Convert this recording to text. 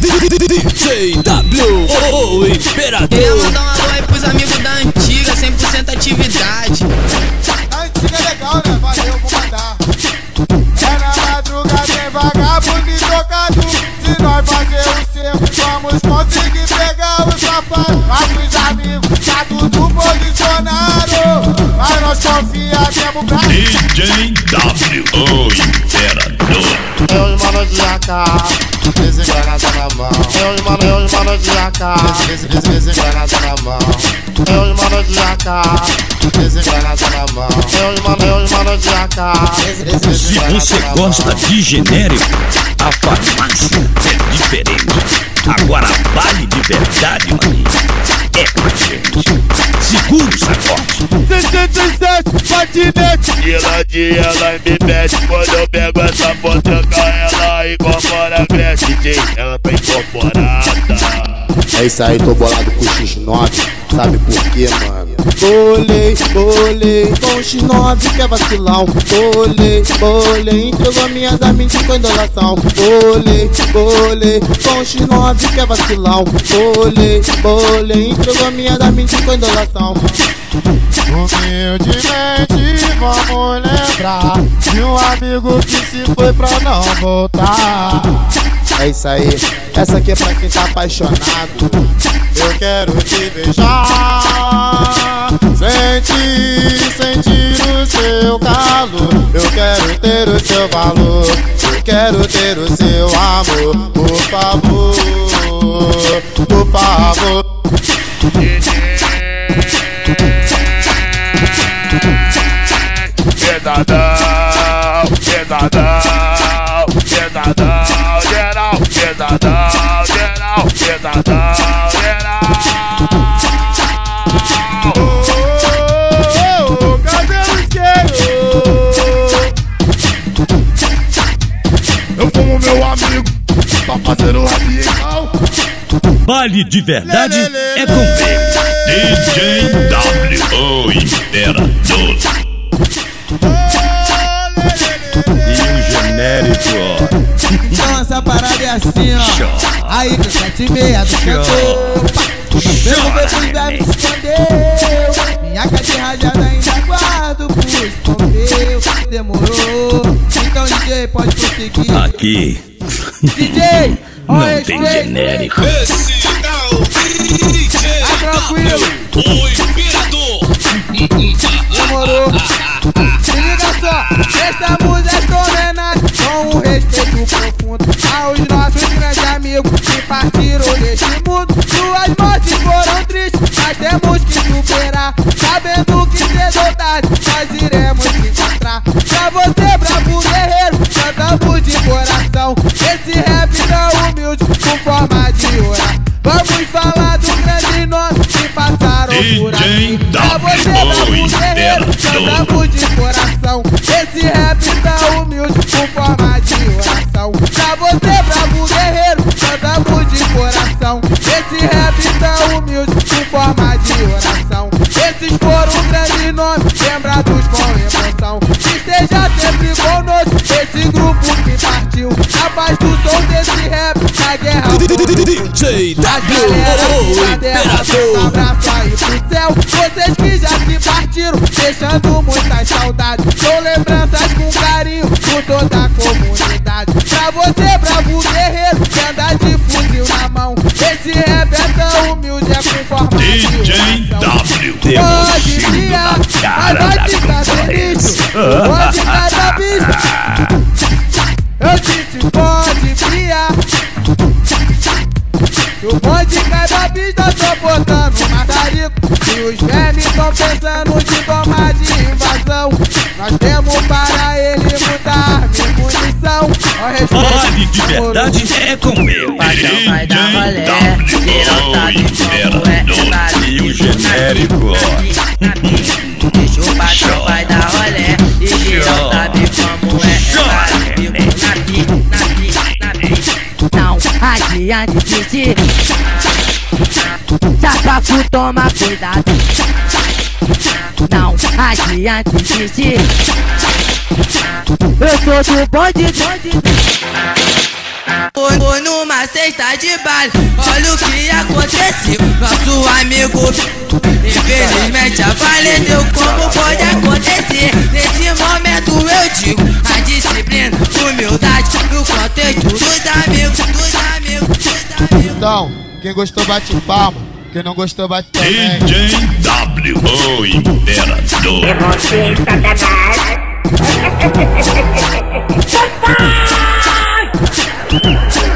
DJ W, o Imperador. Queria mandar um alô aí pros amigos da antiga, 100% atividade. A antiga é legal, né? Valeu, vou mandar. É na madrugada, tem vagabundo e trocado. Se nós fazer o cerco, vamos conseguir pegar o safado. Nossos amigos, tá tudo posicionado. Mas nós confia mesmo pra DJ W, o Imperador. Eu e mano de AK, desengranada Eu e mano, eu e mano de AK, des- des- desengranada na mão. Eu e mano de AK, desengranada na mão. Eu e mano, eu e mano de AK, Se você gosta de genérico, a farmácia é diferente. Agora, vale de verdade, maninho, é com a gente. Segura o sacote. 67, patinete. Dia ela me pede quando eu pego essa potranca ela incorpora cresce DJ, ela tá incorporada. É isso aí, tô bolado com o X9, sabe por quê, mano? Bolei, bolei, com o X9 que é vacilão. Bolei, bolei, entregou minhas amigas com indolação. Bolei, bolei, com o X9 que é vacilão. Bolei, bolei, entregou minhas amigas com indolação. Humildemente vamos lembrar de um amigo que se foi pra não voltar. É isso aí, essa aqui é pra quem tá apaixonado. Eu quero te beijar, sentir, sentir o seu calor. Eu quero ter o seu valor, eu quero ter o seu amor. Por favor, por favor. Pesadão, pesadão, Vale de verdade é com. DJ W, Imperador. E o genérico, ó. Então essa parada é assim, ó. Aí no 7 e meia do cantor. Mesmo depois vai me escondeu. Minha de rajada ainda guardo pro escondeu. Demorou. Então DJ pode prosseguir. Aqui DJ, ó não tem genérico. Esse só, esta música é homenagem com um respeito profundo aos nossos grandes amigos que partiram deste mundo. Suas mortes foram tristes, mas temos que superar. Sabendo que cedo ou tarde nós iremos encontrar. Pra você, bravo guerreiro, cantamos de coração. Esse rap tão humilde, com forma de orar. Vamos falar do grande nome que passaram por aqui. Pra você, W, bravo de coração. Esse rap tá humilde com forma de oração. Pra você, bravo guerreiro, cantamos de coração. Esse rap tá humilde com forma de oração. Esses foram grandes nomes, lembrados com emoção. Que esteja sempre conosco, esse grupo que partiu. A paz do som desse rap, na guerra. DJ A W, o Imperador. abraço aí pro céu Vocês deixando muitas saudades. São lembranças com carinho, por toda a comunidade. Pra você, bravo guerreiro, que anda de fuzil na mão. Esse rap é tão humilde, é com forma DJ W. Pode na cara mas vai da ficar sinistro Pode cair na pista. Eu disse pode criar e o bonde cai na pista só botando um matarico E os vermes tão pensando de tomar Vale de verdade é com ele. Patrão vai dar rolé, na E o genérico. Deixa o patrão vai dar rolé, e geral sabe como é, é bico, na bico, na bico, na bico. Não adianta insistir, Chapaco toma cuidado. Não adianta insistir. Eu sou do bonde, bonde. Foi numa cesta de baile, olha o que aconteceu. Nosso amigo, infelizmente, a faleceu. Como pode acontecer? Nesse momento eu digo: a disciplina, humildade, no contexto dos amigos, dos amigos, dos amigos. Então, quem gostou bate palma, quem não gostou bate também. DJ W, o imperador. Danado.